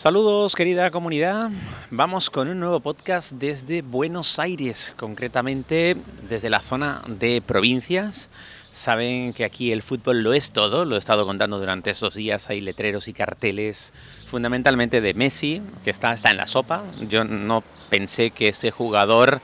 Saludos querida comunidad, vamos con un nuevo podcast desde Buenos Aires, concretamente desde la zona de provincias. Saben que aquí el fútbol lo es todo, lo he estado contando durante estos días, hay letreros y carteles fundamentalmente de Messi, que está, está en la sopa. Yo no pensé que este jugador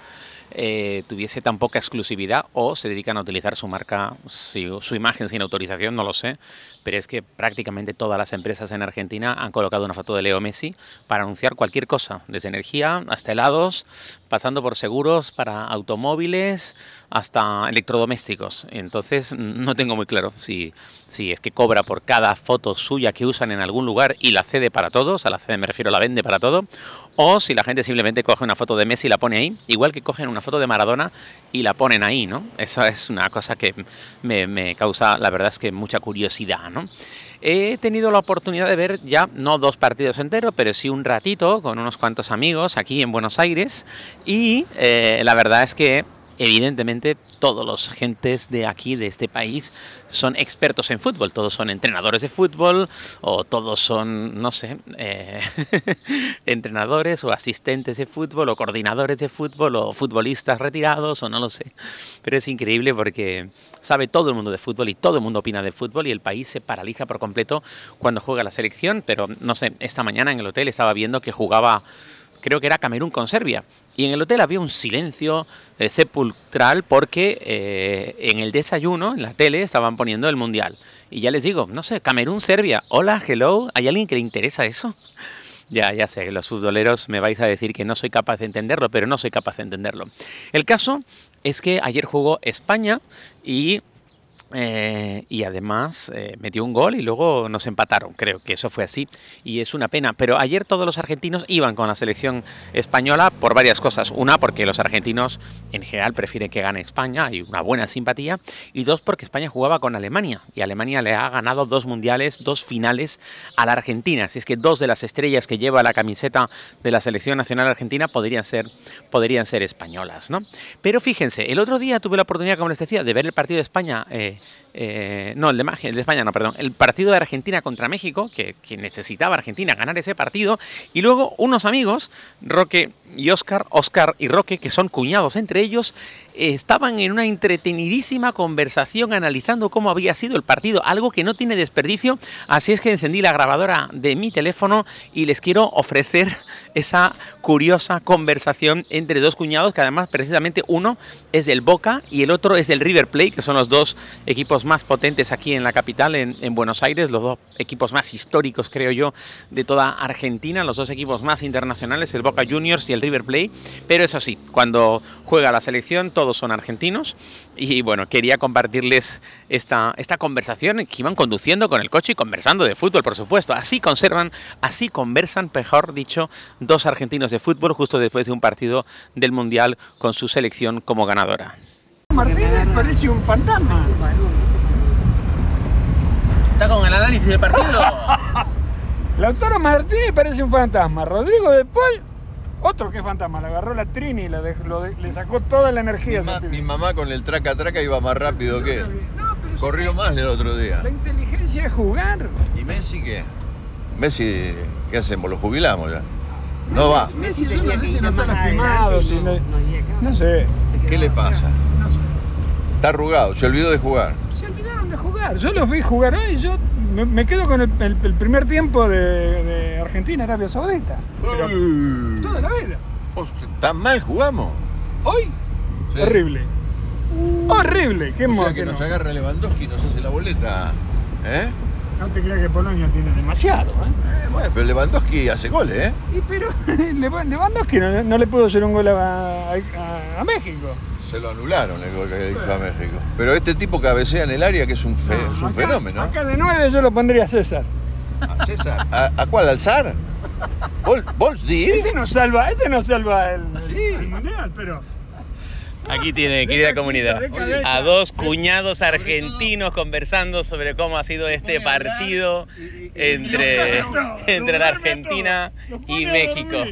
eh, tuviese tan poca exclusividad o se dedican a utilizar su marca, su, su imagen sin autorización, no lo sé, pero es que prácticamente todas las empresas en Argentina han colocado una foto de Leo Messi para anunciar cualquier cosa, desde energía hasta helados, pasando por seguros para automóviles hasta electrodomésticos. Entonces no tengo muy claro si, si es que cobra por cada foto suya que usan en algún lugar y la cede para todos, a la cede me refiero, la vende para todo, o si la gente simplemente coge una foto de Messi y la pone ahí, igual que cogen una foto de Maradona y la ponen ahí, ¿no? Esa es una cosa que me, me causa, la verdad es que mucha curiosidad, ¿no? He tenido la oportunidad de ver ya no dos partidos enteros, pero sí un ratito con unos cuantos amigos aquí en Buenos Aires y eh, la verdad es que evidentemente todos los gentes de aquí, de este país, son expertos en fútbol. Todos son entrenadores de fútbol o todos son, no sé, eh, entrenadores o asistentes de fútbol o coordinadores de fútbol o futbolistas retirados o no lo sé. Pero es increíble porque sabe todo el mundo de fútbol y todo el mundo opina de fútbol y el país se paraliza por completo cuando juega la selección. Pero no sé, esta mañana en el hotel estaba viendo que jugaba creo que era Camerún con Serbia. Y en el hotel había un silencio eh, sepulcral porque eh, en el desayuno, en la tele, estaban poniendo el Mundial. Y ya les digo, no sé, Camerún, Serbia, hola, hello, ¿hay alguien que le interesa eso? Ya, ya sé, los futboleros me vais a decir que no soy capaz de entenderlo, pero no soy capaz de entenderlo. El caso es que ayer jugó España y eh, y además eh, metió un gol y luego nos empataron, creo que eso fue así y es una pena. Pero ayer todos los argentinos iban con la selección española por varias cosas. Una, porque los argentinos en general prefieren que gane España, hay una buena simpatía. Y dos, porque España jugaba con Alemania y Alemania le ha ganado dos mundiales, dos finales a la Argentina. Así es que dos de las estrellas que lleva la camiseta de la selección nacional argentina podrían ser, podrían ser españolas. ¿no? Pero fíjense, el otro día tuve la oportunidad, como les decía, de ver el partido de España. Eh, eh, no, el de, el de, España, no, perdón, el partido de Argentina contra México, que, que, necesitaba Argentina ganar ese partido, y luego unos amigos, Roque y Oscar, Oscar y Roque, que son cuñados entre ellos, estaban en una entretenidísima conversación analizando cómo había sido el partido, algo que no tiene desperdicio, así es que encendí la grabadora de mi teléfono y les quiero ofrecer esa curiosa conversación entre dos cuñados, que además precisamente uno es del Boca y el otro es del River Plate, que son los dos equipos más potentes aquí en la capital, en, en Buenos Aires, los dos equipos más históricos, creo yo, de toda Argentina, los dos equipos más internacionales, el Boca Juniors y el River Plate, pero eso sí, cuando juega la selección todos son argentinos y bueno, quería compartirles esta, esta conversación que iban conduciendo con el coche y conversando de fútbol, por supuesto. Así conservan, así conversan, mejor dicho, dos argentinos de fútbol justo después de un partido del Mundial con su selección como ganadora. Martínez parece un fantasma. ¿Está con el análisis del partido? Lautaro Martínez parece un fantasma. Rodrigo de Paul, otro que fantasma. Le agarró la Trini y le, dejó, lo, le sacó toda la energía. Mi, ma, mi, mamá con el traca traca iba más rápido que él. No, Corrió más el otro día. La inteligencia es jugar. ¿Y Messi qué? Messi, ¿qué hacemos? ¿Lo jubilamos ya? No Messi, va. Messi, no está lastimado. Si no, no, sé. ¿Qué le pasa? No sé. Está arrugado, se olvidó de jugar. Se olvidaron de jugar. Yo los vi jugar hoy. Yo me, me quedo con el, el, el, primer tiempo de, de Argentina, Arabia Saudita. Pero Uy. toda la vida. ¿Tan mal jugamos? Hoy, sí. horrible. Horrible. Qué o sea que, que nos no. agarra Lewandowski y nos hace la boleta. ¿Eh? No te creas que Polonia tiene demasiado, ¿eh? eh bueno, pero Lewandowski hace goles, ¿eh? Y pero Lewandowski no, no, le pudo hacer un gol a, a, a, México. Se lo anularon el gol que hizo a México. Pero este tipo cabecea en el área que es un, fe, no, es un acá, fenómeno. Acá de nueve yo lo pondría a César. ¿A César? ¿A, a cuál? ¿Al Zar? ¿Bols dir? Ese nos salva, ese nos salva el, sí. el mundial, pero. Aquí tiene, querida comunidad, a dos cuñados argentinos conversando sobre cómo ha sido este partido entre, entre la Argentina y México.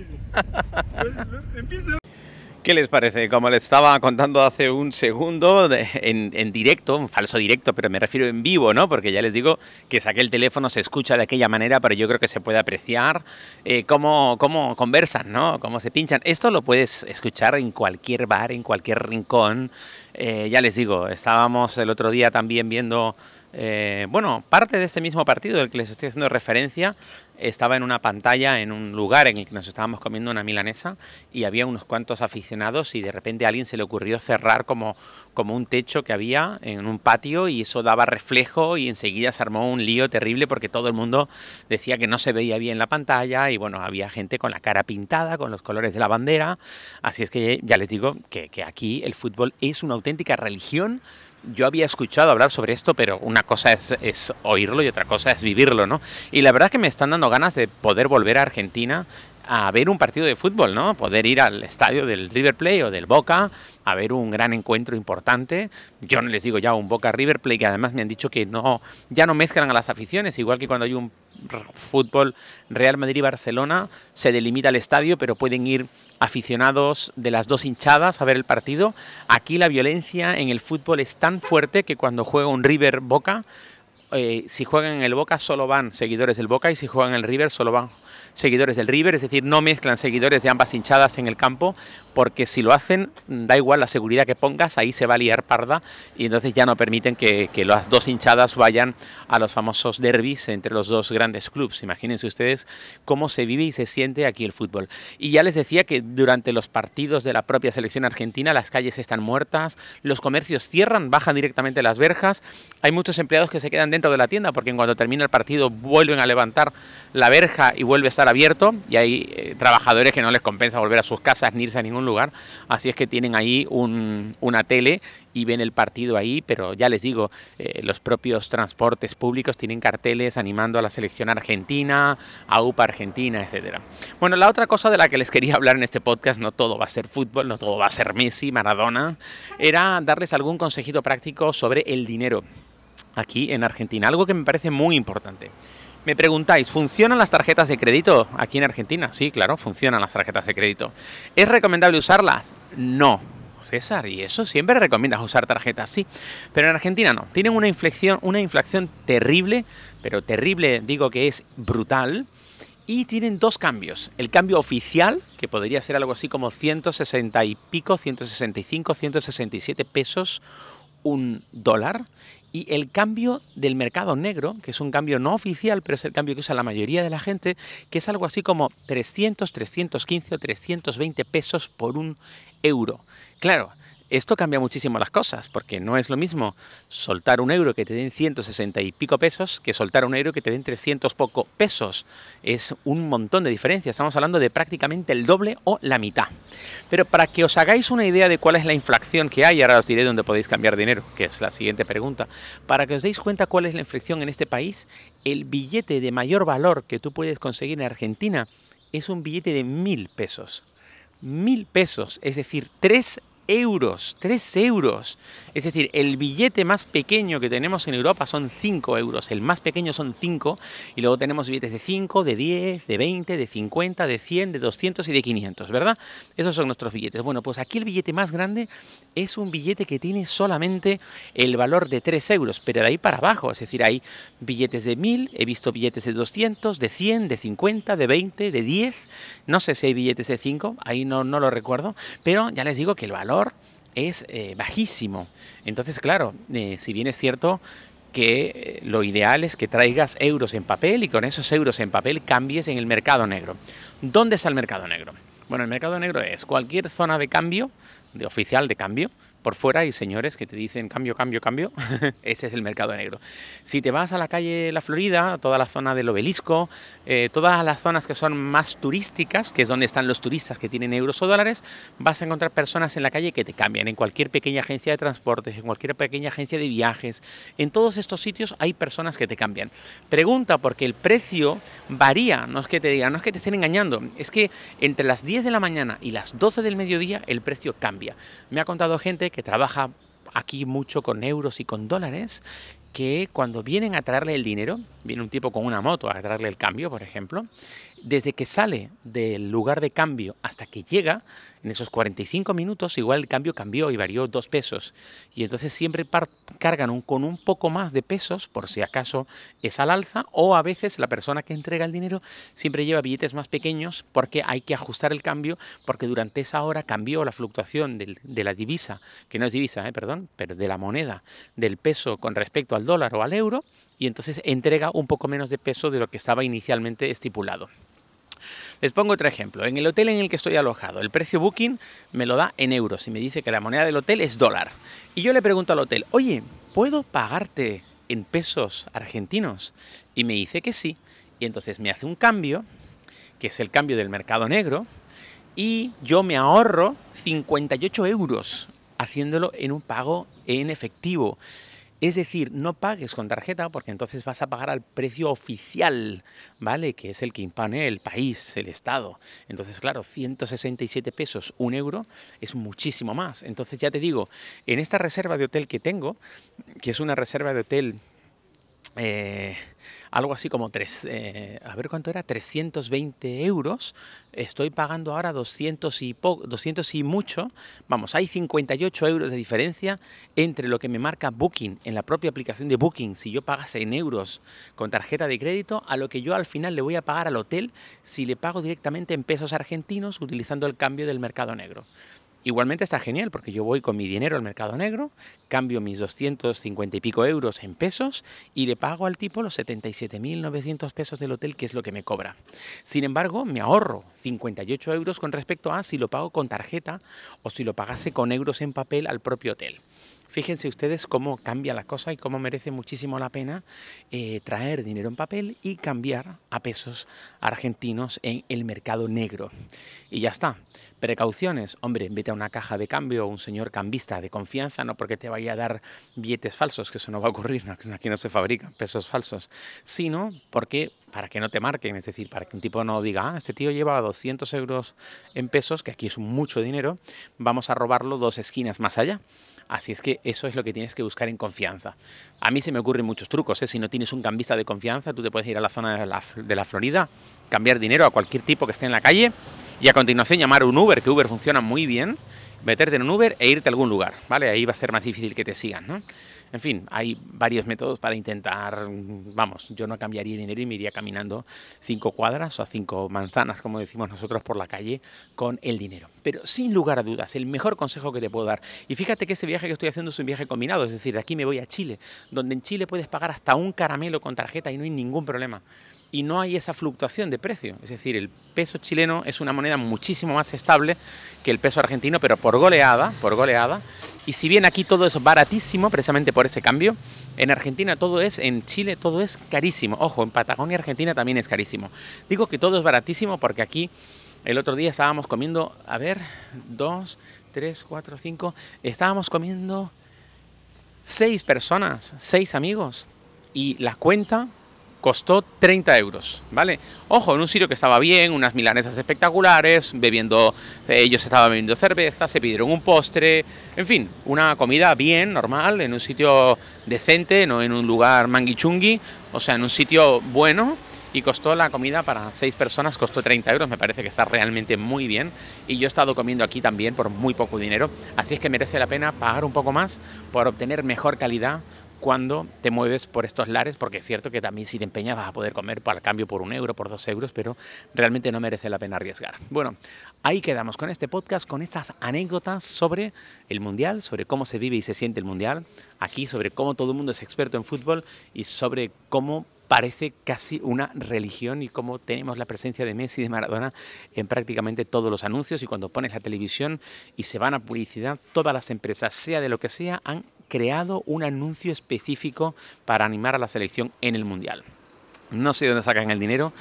¿Qué les parece? Como les estaba contando hace un segundo, en, directo, un falso directo, pero me refiero en vivo, ¿no? Porque ya les digo que saqué el teléfono, se escucha de aquella manera, pero yo creo que se puede apreciar eh, cómo, cómo, conversan, ¿no? Cómo se pinchan. Esto lo puedes escuchar en cualquier bar, en cualquier rincón. Eh, ya les digo, estábamos el otro día también viendo eh, bueno, parte de este mismo partido del que les estoy haciendo referencia estaba en una pantalla en un lugar en el que nos estábamos comiendo una milanesa y había unos cuantos aficionados y de repente a alguien se le ocurrió cerrar como, como un techo que había en un patio y eso daba reflejo y enseguida se armó un lío terrible porque todo el mundo decía que no se veía bien la pantalla y bueno, había gente con la cara pintada, con los colores de la bandera, así es que ya les digo que aquí el fútbol es una auténtica religión yo había escuchado hablar sobre esto, pero una cosa es, oírlo y otra cosa es vivirlo, ¿no? Y la verdad es que me están dando ganas de poder volver a Argentina a ver un partido de fútbol, ¿no? Poder ir al estadio del River Plate o del Boca a ver un gran encuentro importante. Yo no les digo ya un Boca River Plate, que además me han dicho que no, ya no mezclan a las aficiones, igual que cuando hay un fútbol Real Madrid-Barcelona, se delimita el estadio, pero pueden ir aficionados de las dos hinchadas a ver el partido. Aquí la violencia en el fútbol es tan fuerte que cuando juega un River Boca, eh, si juegan en el Boca solo van seguidores del Boca y si juegan en el River solo van seguidores del River, es decir, no mezclan seguidores de ambas hinchadas en el campo, porque si lo hacen, da igual la seguridad que pongas, ahí se va a liar parda y entonces ya no permiten que, las dos hinchadas vayan a los famosos derbis entre los dos grandes clubes. Imagínense ustedes cómo se vive y se siente aquí el fútbol. Y ya les decía que durante los partidos de la propia selección argentina las calles están muertas, los comercios cierran, bajan directamente las verjas, hay muchos empleados que se quedan dentro de la tienda porque en cuanto termina el partido vuelven a levantar la verja y vuelve a estar abierto y hay eh, trabajadores que no les compensa volver a sus casas ni irse a ningún lugar, así es que tienen ahí una tele y ven el partido ahí, pero ya les digo, eh, los propios transportes públicos tienen carteles animando a la selección argentina, a UPA Argentina, etc. Bueno, la otra cosa de la que les quería hablar en este podcast, no todo va a ser fútbol, no todo va a ser Messi, Maradona, era darles algún consejito práctico sobre el dinero aquí en Argentina, algo que me parece muy importante. Me preguntáis, ¿funcionan las tarjetas de crédito aquí en Argentina? Sí, claro, funcionan las tarjetas de crédito. ¿Es recomendable usarlas? No. César, y eso siempre recomiendas usar tarjetas, sí. Pero en Argentina no. Tienen una una inflación terrible, pero terrible digo que es brutal. Y tienen dos cambios. El cambio oficial, que podría ser algo así como 160 y pico, 165, 167 pesos un dólar y el cambio del mercado negro, que es un cambio no oficial, pero es el cambio que usa la mayoría de la gente, que es algo así como 300, 315 o 320 pesos por un euro. Claro, esto cambia muchísimo las cosas, porque no es lo mismo soltar un euro que te den 160 y pico pesos que soltar un euro que te den 300 poco pesos. Es un montón de diferencia, estamos hablando de prácticamente el doble o la mitad. Pero para que os hagáis una idea de cuál es la inflación que hay, ahora os diré dónde podéis cambiar dinero, que es la siguiente pregunta, para que os deis cuenta cuál es la inflación en este país, el billete de mayor valor que tú puedes conseguir en Argentina es un billete de mil pesos. Mil pesos, es decir, tres euros, 3 euros. Es decir, el billete más pequeño que tenemos en Europa son 5 euros, el más pequeño son 5 y luego tenemos billetes de 5, de 10, de 20, de 50, de 100, de 200 y de 500, ¿verdad? Esos son nuestros billetes. Bueno, pues aquí el billete más grande es un billete que tiene solamente el valor de 3 euros, pero de ahí para abajo, es decir, hay billetes de 1000, he visto billetes de 200, de 100, de 50, de 20, de 10, no sé si hay billetes de 5, ahí no, no lo recuerdo, pero ya les digo que el valor es eh, bajísimo. Entonces, claro, eh, si bien es cierto que eh, lo ideal es que traigas euros en papel y con esos euros en papel cambies en el mercado negro. ¿Dónde está el mercado negro? Bueno, el mercado negro es cualquier zona de cambio, de oficial de cambio, Por fuera hay señores que te dicen cambio, cambio, cambio. Ese es el mercado negro. Si te vas a la calle La Florida, toda la zona del obelisco, eh, todas las zonas que son más turísticas, que es donde están los turistas que tienen euros o dólares, vas a encontrar personas en la calle que te cambian. En cualquier pequeña agencia de transportes, en cualquier pequeña agencia de viajes, en todos estos sitios hay personas que te cambian. Pregunta porque el precio varía, no es que te digan, no es que te estén engañando, es que entre las 10 de la mañana y las 12 del mediodía el precio cambia. Me ha contado gente que trabaja aquí mucho con euros y con dólares que cuando vienen a traerle el dinero, viene un tipo con una moto a traerle el cambio, por ejemplo, desde que sale del lugar de cambio hasta que llega, en esos 45 minutos igual el cambio cambió y varió dos pesos. Y entonces siempre cargan con un poco más de pesos por si acaso es al alza o a veces la persona que entrega el dinero siempre lleva billetes más pequeños porque hay que ajustar el cambio porque durante esa hora cambió la fluctuación de la divisa, que no es divisa, eh, perdón, pero de la moneda, del peso con respecto al dólar o al euro y entonces entrega un poco menos de peso de lo que estaba inicialmente estipulado. Les pongo otro ejemplo. En el hotel en el que estoy alojado, el precio booking me lo da en euros y me dice que la moneda del hotel es dólar. Y yo le pregunto al hotel, oye, ¿puedo pagarte en pesos argentinos? Y me dice que sí. Y entonces me hace un cambio, que es el cambio del mercado negro, y yo me ahorro 58 euros haciéndolo en un pago en efectivo. Es decir, no pagues con tarjeta porque entonces vas a pagar al precio oficial, ¿vale? Que es el que impone el país, el Estado. Entonces, claro, 167 pesos, un euro, es muchísimo más. Entonces, ya te digo, en esta reserva de hotel que tengo, que es una reserva de hotel... Eh, algo así como tres, eh, a ver cuánto era, 320 euros. Estoy pagando ahora 200 y, 200 y mucho. Vamos, hay 58 euros de diferencia entre lo que me marca Booking en la propia aplicación de Booking, si yo pagase en euros con tarjeta de crédito, a lo que yo al final le voy a pagar al hotel si le pago directamente en pesos argentinos utilizando el cambio del mercado negro. Igualmente está genial porque yo voy con mi dinero al mercado negro, cambio mis 250 y pico euros en pesos y le pago al tipo los 77.900 pesos del hotel, que es lo que me cobra. Sin embargo, me ahorro 58 euros con respecto a si lo pago con tarjeta o si lo pagase con euros en papel al propio hotel. Fíjense ustedes cómo cambia la cosa y cómo merece muchísimo la pena eh, traer dinero en papel y cambiar a pesos argentinos en el mercado negro. Y ya está. Precauciones. Hombre, vete a una caja de cambio o un señor cambista de confianza, no porque te vaya a dar billetes falsos, que eso no va a ocurrir, aquí no se fabrican pesos falsos, sino porque para que no te marquen, es decir, para que un tipo no diga, ah, este tío lleva 200 euros en pesos, que aquí es mucho dinero, vamos a robarlo dos esquinas más allá. Así es que eso es lo que tienes que buscar en confianza. A mí se me ocurren muchos trucos. ¿eh? Si no tienes un cambista de confianza, tú te puedes ir a la zona de la, de la Florida, cambiar dinero a cualquier tipo que esté en la calle y a continuación llamar un Uber, que Uber funciona muy bien, meterte en un Uber e irte a algún lugar. ¿vale? Ahí va a ser más difícil que te sigan. ¿no? En fin, hay varios métodos para intentar, vamos, yo no cambiaría dinero y me iría caminando cinco cuadras o cinco manzanas, como decimos nosotros, por la calle con el dinero. Pero sin lugar a dudas, el mejor consejo que te puedo dar, y fíjate que este viaje que estoy haciendo es un viaje combinado, es decir, de aquí me voy a Chile, donde en Chile puedes pagar hasta un caramelo con tarjeta y no hay ningún problema y no hay esa fluctuación de precio. Es decir, el peso chileno es una moneda muchísimo más estable que el peso argentino, pero por goleada, por goleada. Y si bien aquí todo es baratísimo, precisamente por ese cambio, en Argentina todo es, en Chile todo es carísimo. Ojo, en Patagonia, Argentina también es carísimo. Digo que todo es baratísimo porque aquí el otro día estábamos comiendo, a ver, dos, tres, cuatro, cinco, estábamos comiendo seis personas, seis amigos. Y la cuenta costó 30 euros, ¿vale? Ojo, en un sitio que estaba bien, unas milanesas espectaculares, bebiendo, ellos estaban bebiendo cerveza, se pidieron un postre, en fin, una comida bien, normal, en un sitio decente, no en un lugar manguichungui, o sea, en un sitio bueno, y costó la comida para seis personas, costó 30 euros, me parece que está realmente muy bien, y yo he estado comiendo aquí también por muy poco dinero, así es que merece la pena pagar un poco más por obtener mejor calidad, cuando te mueves por estos lares, porque es cierto que también si te empeñas vas a poder comer para cambio por un euro, por dos euros, pero realmente no merece la pena arriesgar. Bueno, ahí quedamos con este podcast, con estas anécdotas sobre el Mundial, sobre cómo se vive y se siente el Mundial, aquí sobre cómo todo el mundo es experto en fútbol y sobre cómo parece casi una religión y como tenemos la presencia de Messi y de Maradona en prácticamente todos los anuncios y cuando pones la televisión y se van a publicidad, todas las empresas, sea de lo que sea, han creado un anuncio específico para animar a la selección en el Mundial. No sé de dónde sacan el dinero,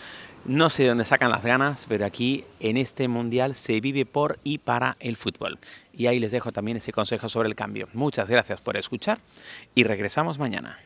no sé de dónde sacan las ganas, pero aquí en este Mundial se vive por y para el fútbol. Y ahí les dejo también ese consejo sobre el cambio. Muchas gracias por escuchar y regresamos mañana.